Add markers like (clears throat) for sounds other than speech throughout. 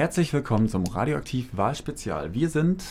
Herzlich willkommen zum Radioaktiv Wahlspezial. Wir sind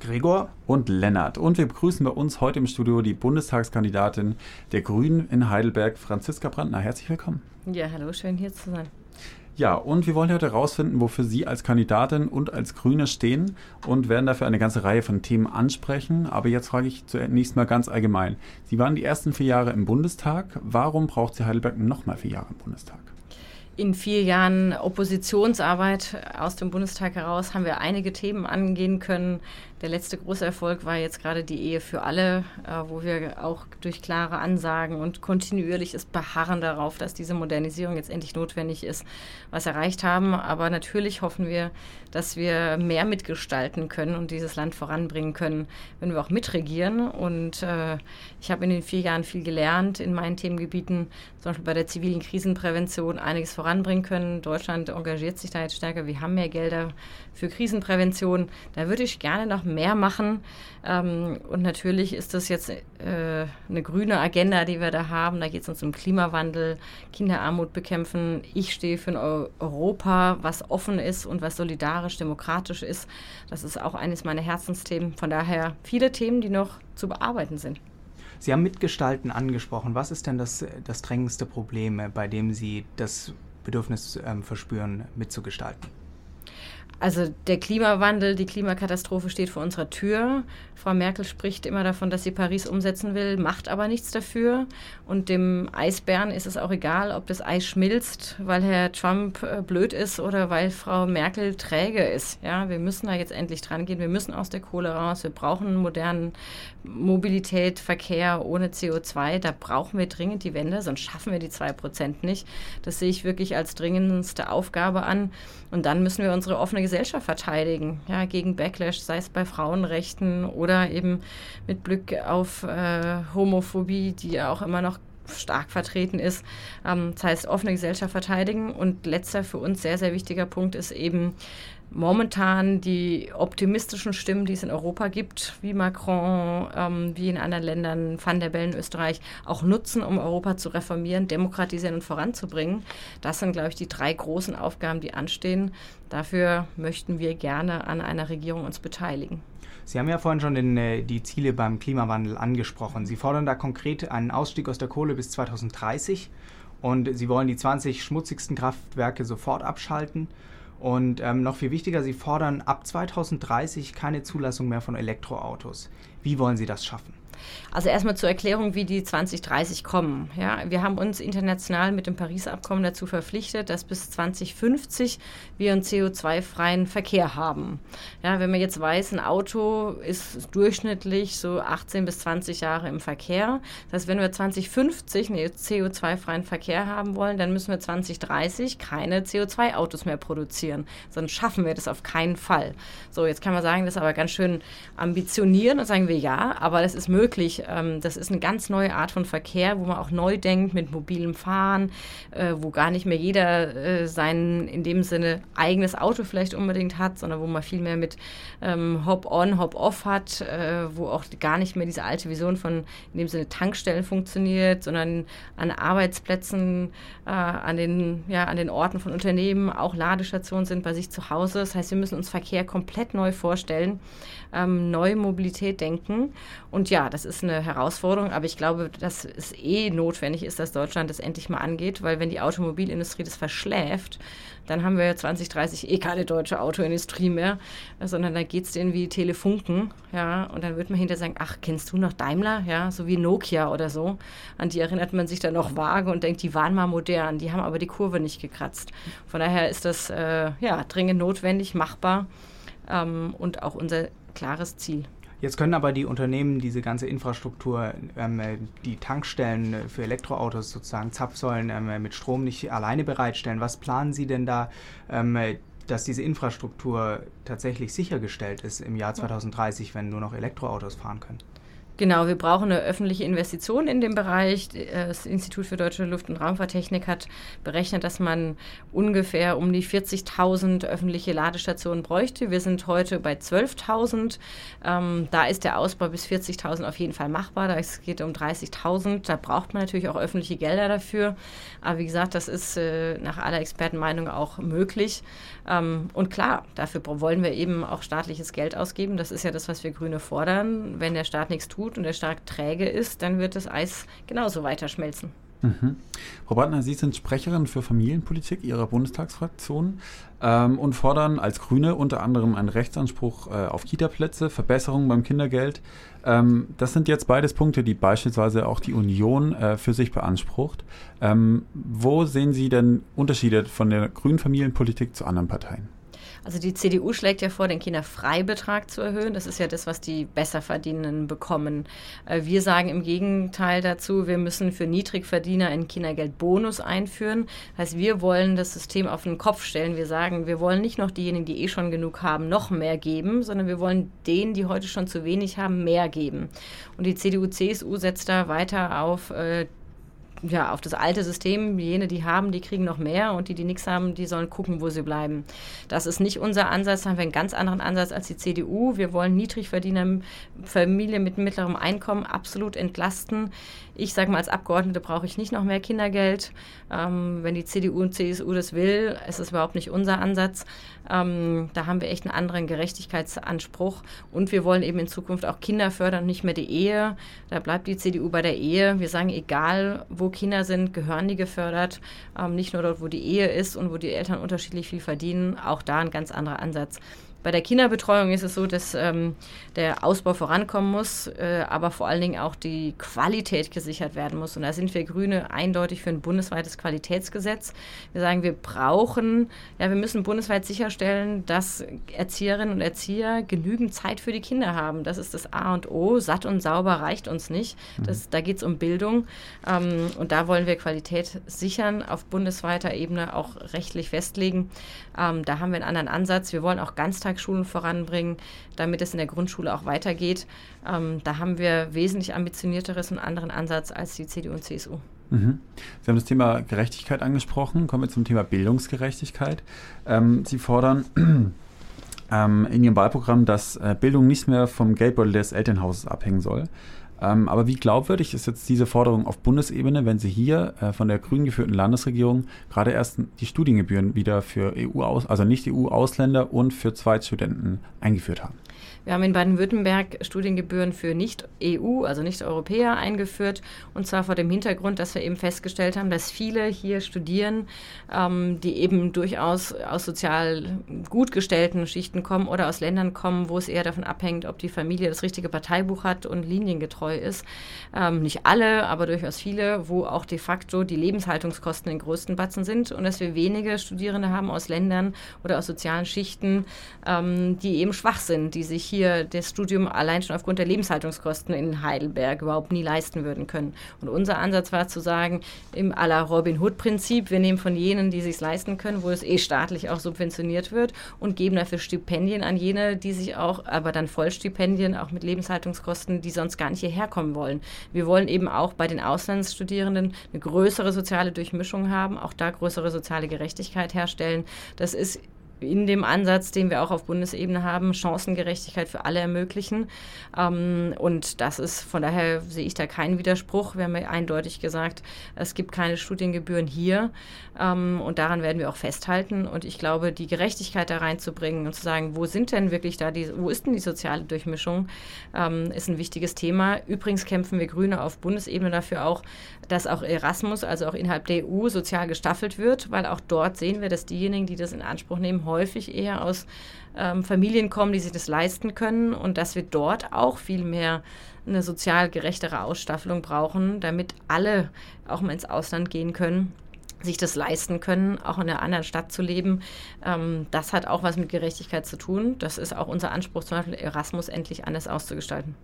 Gregor und Lennart und wir begrüßen bei uns heute im Studio die Bundestagskandidatin der Grünen in Heidelberg, Franziska Brandner. Herzlich willkommen. Ja, hallo, schön hier zu sein. Ja, und wir wollen heute herausfinden, wofür Sie als Kandidatin und als Grüne stehen und werden dafür eine ganze Reihe von Themen ansprechen. Aber jetzt frage ich zunächst mal ganz allgemein. Sie waren die ersten vier Jahre im Bundestag. Warum braucht Sie Heidelberg nochmal vier Jahre im Bundestag? In vier Jahren Oppositionsarbeit aus dem Bundestag heraus haben wir einige Themen angehen können. Der letzte große Erfolg war jetzt gerade die Ehe für alle, äh, wo wir auch durch klare Ansagen und kontinuierliches Beharren darauf, dass diese Modernisierung jetzt endlich notwendig ist, was erreicht haben. Aber natürlich hoffen wir, dass wir mehr mitgestalten können und dieses Land voranbringen können, wenn wir auch mitregieren. Und äh, ich habe in den vier Jahren viel gelernt in meinen Themengebieten, zum Beispiel bei der zivilen Krisenprävention einiges voranbringen können. Deutschland engagiert sich da jetzt stärker. Wir haben mehr Gelder für Krisenprävention. Da würde ich gerne noch mehr machen. Ähm, und natürlich ist das jetzt äh, eine grüne Agenda, die wir da haben. Da geht es uns um Klimawandel, Kinderarmut bekämpfen. Ich stehe für ein Europa, was offen ist und was solidarisch, demokratisch ist. Das ist auch eines meiner Herzensthemen. Von daher viele Themen, die noch zu bearbeiten sind. Sie haben Mitgestalten angesprochen. Was ist denn das, das drängendste Problem, bei dem Sie das Bedürfnis ähm, verspüren, mitzugestalten? Also der Klimawandel, die Klimakatastrophe steht vor unserer Tür. Frau Merkel spricht immer davon, dass sie Paris umsetzen will, macht aber nichts dafür. Und dem Eisbären ist es auch egal, ob das Eis schmilzt, weil Herr Trump äh, blöd ist oder weil Frau Merkel träge ist. Ja, wir müssen da jetzt endlich dran gehen. Wir müssen aus der Kohle raus. Wir brauchen modernen Mobilität, Verkehr ohne CO2. Da brauchen wir dringend die Wende, sonst schaffen wir die zwei Prozent nicht. Das sehe ich wirklich als dringendste Aufgabe an. Und dann müssen wir unsere offene Gesellschaft verteidigen, ja, gegen Backlash, sei es bei Frauenrechten oder eben mit Blick auf äh, Homophobie, die ja auch immer noch stark vertreten ist. Ähm, das heißt, offene Gesellschaft verteidigen. Und letzter für uns sehr, sehr wichtiger Punkt ist eben momentan die optimistischen Stimmen, die es in Europa gibt, wie Macron, ähm, wie in anderen Ländern, Van der Bellen, Österreich, auch nutzen, um Europa zu reformieren, demokratisieren und voranzubringen. Das sind, glaube ich, die drei großen Aufgaben, die anstehen. Dafür möchten wir gerne an einer Regierung uns beteiligen. Sie haben ja vorhin schon den, äh, die Ziele beim Klimawandel angesprochen. Sie fordern da konkret einen Ausstieg aus der Kohle bis 2030 und Sie wollen die 20 schmutzigsten Kraftwerke sofort abschalten. Und ähm, noch viel wichtiger, Sie fordern ab 2030 keine Zulassung mehr von Elektroautos. Wie wollen Sie das schaffen? Also erstmal zur Erklärung, wie die 2030 kommen. Ja, wir haben uns international mit dem Paris-Abkommen dazu verpflichtet, dass bis 2050 wir einen CO2-freien Verkehr haben. Ja, wenn man jetzt weiß, ein Auto ist durchschnittlich so 18 bis 20 Jahre im Verkehr. Das heißt, wenn wir 2050 einen CO2-freien Verkehr haben wollen, dann müssen wir 2030 keine CO2-Autos mehr produzieren. Sonst schaffen wir das auf keinen Fall. So, jetzt kann man sagen, das ist aber ganz schön ambitionieren und sagen wir ja, aber das ist möglich wirklich, ähm, das ist eine ganz neue Art von Verkehr, wo man auch neu denkt mit mobilem Fahren, äh, wo gar nicht mehr jeder äh, sein in dem Sinne eigenes Auto vielleicht unbedingt hat, sondern wo man viel mehr mit ähm, Hop-on, Hop-off hat, äh, wo auch gar nicht mehr diese alte Vision von in dem Sinne Tankstellen funktioniert, sondern an Arbeitsplätzen, äh, an, den, ja, an den Orten von Unternehmen auch Ladestationen sind bei sich zu Hause. Das heißt, wir müssen uns Verkehr komplett neu vorstellen, ähm, neue Mobilität denken. Und ja, das ist eine Herausforderung, aber ich glaube, dass es eh notwendig ist, dass Deutschland das endlich mal angeht, weil wenn die Automobilindustrie das verschläft, dann haben wir 2030 eh keine deutsche Autoindustrie mehr, sondern da geht es denen wie Telefunken, ja, und dann wird man hinterher sagen, ach, kennst du noch Daimler, ja, so wie Nokia oder so, an die erinnert man sich dann noch vage und denkt, die waren mal modern, die haben aber die Kurve nicht gekratzt. Von daher ist das, äh, ja, dringend notwendig, machbar ähm, und auch unser klares Ziel. Jetzt können aber die Unternehmen diese ganze Infrastruktur, ähm, die Tankstellen für Elektroautos sozusagen, Zapfsäulen ähm, mit Strom nicht alleine bereitstellen. Was planen Sie denn da, ähm, dass diese Infrastruktur tatsächlich sichergestellt ist im Jahr 2030, wenn nur noch Elektroautos fahren können? Genau, wir brauchen eine öffentliche Investition in dem Bereich. Das Institut für deutsche Luft- und Raumfahrttechnik hat berechnet, dass man ungefähr um die 40.000 öffentliche Ladestationen bräuchte. Wir sind heute bei 12.000. Ähm, da ist der Ausbau bis 40.000 auf jeden Fall machbar. Da geht um 30.000. Da braucht man natürlich auch öffentliche Gelder dafür. Aber wie gesagt, das ist äh, nach aller Expertenmeinung auch möglich. Ähm, und klar, dafür wollen wir eben auch staatliches Geld ausgeben. Das ist ja das, was wir Grüne fordern. Wenn der Staat nichts tut und der Staat träge ist, dann wird das Eis genauso weiter schmelzen. Mhm. Frau Brandner, Sie sind Sprecherin für Familienpolitik Ihrer Bundestagsfraktion ähm, und fordern als Grüne unter anderem einen Rechtsanspruch äh, auf Kita-Plätze, Verbesserungen beim Kindergeld. Ähm, das sind jetzt beides Punkte, die beispielsweise auch die Union äh, für sich beansprucht. Ähm, wo sehen Sie denn Unterschiede von der grünen Familienpolitik zu anderen Parteien? Also die CDU schlägt ja vor, den Kinderfreibetrag zu erhöhen. Das ist ja das, was die Besserverdienenden bekommen. Äh, wir sagen im Gegenteil dazu, wir müssen für Niedrigverdiener einen Kindergeldbonus einführen. Das heißt, wir wollen das System auf den Kopf stellen. Wir sagen, wir wollen nicht noch diejenigen, die eh schon genug haben, noch mehr geben, sondern wir wollen denen, die heute schon zu wenig haben, mehr geben. Und die CDU-CSU setzt da weiter auf äh, ja, auf das alte System. Jene, die haben, die kriegen noch mehr und die, die nichts haben, die sollen gucken, wo sie bleiben. Das ist nicht unser Ansatz, da haben wir einen ganz anderen Ansatz als die CDU. Wir wollen Niedrigverdiener, Familien mit mittlerem Einkommen absolut entlasten. Ich sage mal, als Abgeordnete brauche ich nicht noch mehr Kindergeld. Ähm, wenn die CDU und CSU das will, ist es überhaupt nicht unser Ansatz. Ähm, da haben wir echt einen anderen Gerechtigkeitsanspruch. Und wir wollen eben in Zukunft auch Kinder fördern, nicht mehr die Ehe. Da bleibt die CDU bei der Ehe. Wir sagen, egal wo Kinder sind, gehören die gefördert. Ähm, nicht nur dort, wo die Ehe ist und wo die Eltern unterschiedlich viel verdienen. Auch da ein ganz anderer Ansatz. Bei der Kinderbetreuung ist es so, dass ähm, der Ausbau vorankommen muss, äh, aber vor allen Dingen auch die Qualität gesichert werden muss. Und da sind wir Grüne eindeutig für ein bundesweites Qualitätsgesetz. Wir sagen, wir brauchen, ja, wir müssen bundesweit sicherstellen, dass Erzieherinnen und Erzieher genügend Zeit für die Kinder haben. Das ist das A und O. Satt und sauber reicht uns nicht. Das, da geht es um Bildung. Ähm, und da wollen wir Qualität sichern, auf bundesweiter Ebene auch rechtlich festlegen. Ähm, da haben wir einen anderen Ansatz. Wir wollen auch Ganztag Ganztagsschulen voranbringen, damit es in der Grundschule auch weitergeht. Ähm, da haben wir wesentlich ambitionierteres und anderen Ansatz als die CDU und CSU. Mhm. Sie haben das Thema Gerechtigkeit angesprochen. Kommen wir zum Thema Bildungsgerechtigkeit. Ähm, Sie fordern (clears throat) ähm, in Ihrem Wahlprogramm, dass äh, Bildung nicht mehr vom Geldbeutel des Elternhauses abhängen soll. Ähm, aber wie glaubwürdig ist jetzt diese Forderung auf Bundesebene, wenn Sie hier äh, von der grün geführten Landesregierung gerade erst die Studiengebühren wieder für EU aus, also nicht EU-Ausländer und für Zweitstudenten eingeführt haben? Wir haben in Baden-Württemberg Studiengebühren für Nicht-EU, also Nicht-Europäer eingeführt. Und zwar vor dem Hintergrund, dass wir eben festgestellt haben, dass viele hier studieren, ähm, die eben durchaus aus sozial gut gestellten Schichten kommen oder aus Ländern kommen, wo es eher davon abhängt, ob die Familie das richtige Parteibuch hat und liniengetreu ist. Ähm, nicht alle, aber durchaus viele, wo auch de facto die Lebenshaltungskosten den größten Batzen sind und dass wir wenige Studierende haben aus Ländern oder aus sozialen Schichten, ähm, die eben schwach sind, die sich hier das Studium allein schon aufgrund der Lebenshaltungskosten in Heidelberg überhaupt nie leisten würden können. Und unser Ansatz war zu sagen, im aller Robin Hood-Prinzip, wir nehmen von jenen, die sich leisten können, wo es eh staatlich auch subventioniert wird und geben dafür Stipendien an jene, die sich auch, aber dann Vollstipendien, auch mit Lebenshaltungskosten, die sonst gar nicht hierher kommen wollen. Wir wollen eben auch bei den Auslandsstudierenden eine größere soziale Durchmischung haben, auch da größere soziale Gerechtigkeit herstellen. Das ist in dem Ansatz, den wir auch auf Bundesebene haben, Chancengerechtigkeit für alle ermöglichen. Ähm, und das ist, von daher sehe ich da keinen Widerspruch. Wir haben ja eindeutig gesagt, es gibt keine Studiengebühren hier. Ähm, und daran werden wir auch festhalten. Und ich glaube, die Gerechtigkeit da reinzubringen und zu sagen, wo sind denn wirklich da die, wo ist denn die soziale Durchmischung, ähm, ist ein wichtiges Thema. Übrigens kämpfen wir Grüne auf Bundesebene dafür auch, dass auch Erasmus, also auch innerhalb der EU, sozial gestaffelt wird, weil auch dort sehen wir, dass diejenigen, die das in Anspruch nehmen, häufig eher aus ähm, Familien kommen, die sich das leisten können und dass wir dort auch viel mehr eine sozial gerechtere Ausstaffelung brauchen, damit alle auch mal ins Ausland gehen können sich das leisten können, auch in einer anderen Stadt zu leben. Ähm, das hat auch was mit Gerechtigkeit zu tun. Das ist auch unser Anspruch, zum Beispiel Erasmus endlich anders auszugestalten.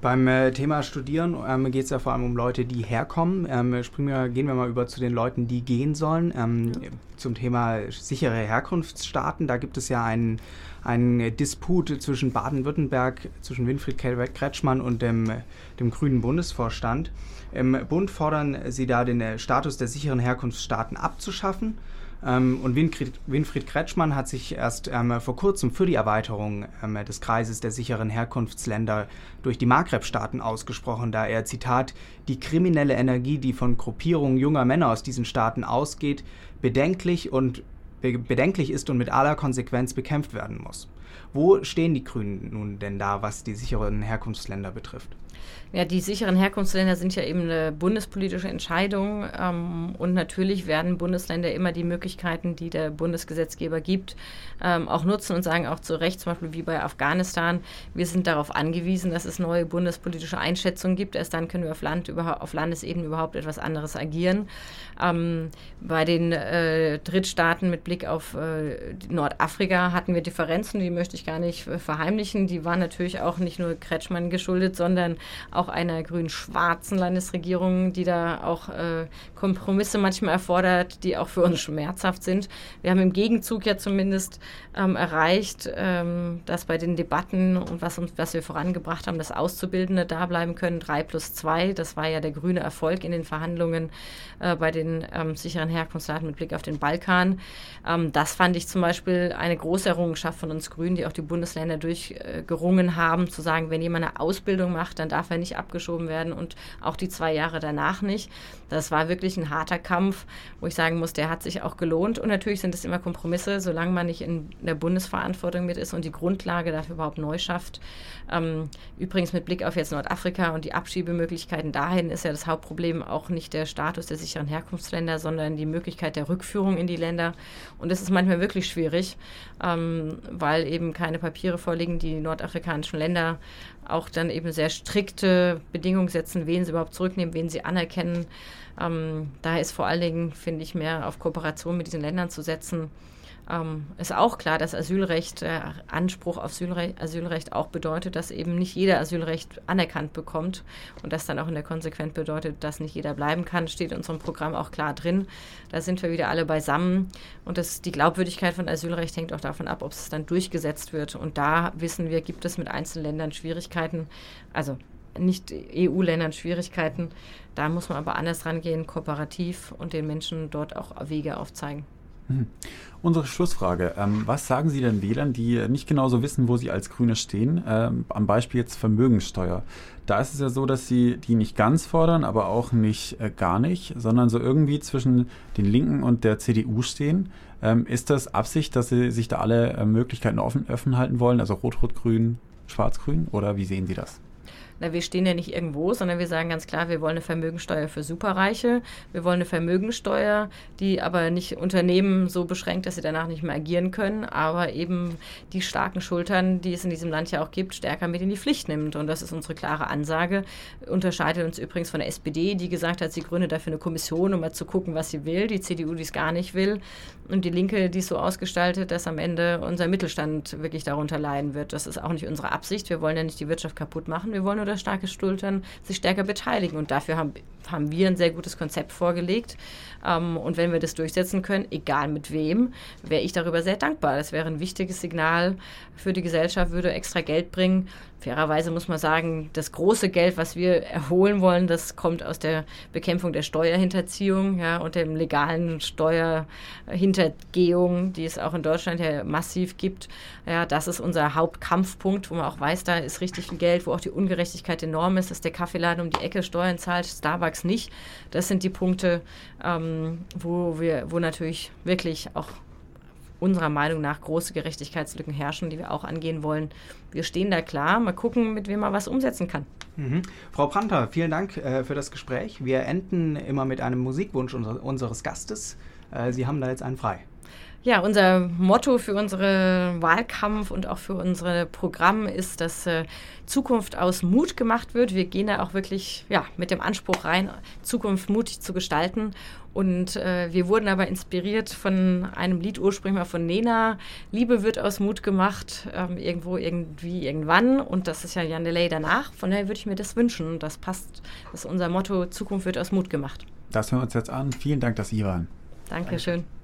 Beim äh, Thema Studieren ähm, geht es ja vor allem um Leute, die herkommen. Ähm, wir, gehen wir mal über zu den Leuten, die gehen sollen. Ähm, zum Thema sichere Herkunftsstaaten. Da gibt es ja einen, einen Disput zwischen Baden-Württemberg, zwischen Winfried Kretschmann und dem, dem grünen Bundesvorstand. Im Bund fordern sie da den äh, Status der sicheren Herkunftsstaaten abzuschaffen. Ähm, und Winfried, Winfried, Kretschmann hat sich erst ähm, vor kurzem für die Erweiterung ähm, des Kreises der sicheren Herkunftsländer durch die Maghreb-Staaten ausgesprochen, da er, Zitat, die kriminelle Energie, die von Gruppierungen junger Männer aus diesen Staaten ausgeht, bedenklich und bedenklich ist und mit aller Konsequenz bekämpft werden muss. Wo stehen die Grünen nun denn da, was die sicheren Herkunftsländer betrifft? Ja, die sicheren Herkunftsländer sind ja eben eine bundespolitische Entscheidung. Ähm, und natürlich werden Bundesländer immer die Möglichkeiten, die der Bundesgesetzgeber gibt, ähm, auch nutzen und sagen auch zu Recht, zum Beispiel wie bei Afghanistan, wir sind darauf angewiesen, dass es neue bundespolitische Einschätzungen gibt. Erst dann können wir auf, Land, auf Landesebene überhaupt etwas anderes agieren. Ähm, bei den äh, Drittstaaten mit Blick auf äh, Nordafrika hatten wir Differenzen, die möchte ich gar nicht äh, verheimlichen. Die waren natürlich auch nicht nur Kretschmann geschuldet, sondern auch einer grün-schwarzen Landesregierung, die da auch äh, Kompromisse manchmal erfordert, die auch für uns schmerzhaft sind. Wir haben im Gegenzug ja zumindest ähm, erreicht, ähm, dass bei den Debatten und was, uns, was wir vorangebracht haben, dass Auszubildende da bleiben können, 3 plus 2. Das war ja der grüne Erfolg in den Verhandlungen äh, bei den ähm, sicheren Herkunftsdaten mit Blick auf den Balkan. Ähm, das fand ich zum Beispiel eine große Errungenschaft von uns Grünen, die auch die Bundesländer durchgerungen äh, haben, zu sagen, wenn jemand eine Ausbildung macht, dann darf er nicht abgeschoben werden und auch die zwei Jahre danach nicht. Das war wirklich ein harter Kampf, wo ich sagen muss, der hat sich auch gelohnt. Und natürlich sind es immer Kompromisse, solange man nicht in der Bundesverantwortung mit ist und die Grundlage dafür überhaupt neu schafft. Ähm, übrigens mit Blick auf jetzt Nordafrika und die Abschiebemöglichkeiten dahin ist ja das Hauptproblem auch nicht der Status der sicheren Herkunftsländer, sondern die Möglichkeit der Rückführung in die Länder. Und das ist manchmal wirklich schwierig, ähm, weil eben keine Papiere vorliegen. Die nordafrikanischen Länder auch dann eben sehr strikte Bedingungen setzen, wen sie überhaupt zurücknehmen, wen sie anerkennen. Ähm, daher ist vor allen Dingen, finde ich, mehr auf Kooperation mit diesen Ländern zu setzen ähm, ist auch klar, dass Asylrecht, äh, Anspruch auf Asylrecht, Asylrecht auch bedeutet, dass eben nicht jeder Asylrecht anerkannt bekommt und das dann auch in der Konsequenz bedeutet, dass nicht jeder bleiben kann, steht in unserem Programm auch klar drin. Da sind wir wieder alle beisammen und das, die Glaubwürdigkeit von Asylrecht hängt auch davon ab, ob es dann durchgesetzt wird. Und da wissen wir, gibt es mit einzelnen Ländern Schwierigkeiten, also nicht EU-Ländern Schwierigkeiten. Da muss man aber anders rangehen, kooperativ und den Menschen dort auch Wege aufzeigen. Hm. Unsere Schlussfrage. Ähm, was sagen Sie denn Wählern, die nicht genauso wissen, wo sie als Grüne stehen? Ähm, am Beispiel jetzt Vermögensteuer. Da ist es ja so, dass Sie die nicht ganz fordern, aber auch nicht äh, gar nicht, sondern so irgendwie zwischen den Linken und der CDU stehen. Ähm, ist das Absicht, dass Sie sich da alle äh, Möglichkeiten offen, offen halten wollen, also Rot-Rot-Grün, Schwarz-Grün? Oder wie sehen Sie das? Na, wir stehen ja nicht irgendwo, sondern wir sagen ganz klar, wir wollen eine Vermögensteuer für Superreiche. Wir wollen eine Vermögensteuer, die aber nicht Unternehmen so beschränkt, dass sie danach nicht mehr agieren können, aber eben die starken Schultern, die es in diesem Land ja auch gibt, stärker mit in die Pflicht nimmt. Und das ist unsere klare Ansage. Unterscheidet uns übrigens von der SPD, die gesagt hat, sie gründet dafür eine Kommission, um mal zu gucken, was sie will. Die CDU, die es gar nicht will. Und die Linke, die es so ausgestaltet, dass am Ende unser Mittelstand wirklich darunter leiden wird. Das ist auch nicht unsere Absicht. Wir wollen ja nicht die Wirtschaft kaputt machen. Wir wollen nur, dass starke Schultern sich stärker beteiligen. Und dafür haben, haben wir ein sehr gutes Konzept vorgelegt. Ähm, und wenn wir das durchsetzen können, egal mit wem, wäre ich darüber sehr dankbar. Das wäre ein wichtiges Signal für die Gesellschaft, würde extra Geld bringen. Fairerweise muss man sagen, das große Geld, was wir erholen wollen, das kommt aus der Bekämpfung der Steuerhinterziehung ja, und dem legalen Steuerhintergehung, die es auch in Deutschland ja massiv gibt. Ja, das ist unser Hauptkampfpunkt, wo man auch weiß, da ist richtig viel Geld, wo auch die Ungerechtigkeit enorm ist, dass der Kaffeeladen um die Ecke Steuern zahlt, Starbucks nicht. Das sind die Punkte, ähm, wo wir, wo natürlich wirklich auch unserer Meinung nach große Gerechtigkeitslücken herrschen, die wir auch angehen wollen. Wir stehen da klar, mal gucken, mit wem man was umsetzen kann. Mhm. Frau Pranter, vielen Dank äh, für das Gespräch. Wir enden immer mit einem Musikwunsch unser, unseres Gastes. Äh, Sie haben da jetzt einen frei. Ja, unser Motto für unseren Wahlkampf und auch für unser Programm ist, dass äh, Zukunft aus Mut gemacht wird. Wir gehen da auch wirklich ja, mit dem Anspruch rein, Zukunft mutig zu gestalten. Und äh, wir wurden aber inspiriert von einem Lied ursprünglich mal von Nena. Liebe wird aus Mut gemacht, ähm, irgendwo, irgendwie, irgendwann. Und das ist ja Jan Delay danach. Von daher würde ich mir das wünschen. Das passt. Das ist unser Motto, Zukunft wird aus Mut gemacht. Das hören wir uns jetzt an. Vielen Dank, dass Sie waren. Dankeschön. Danke.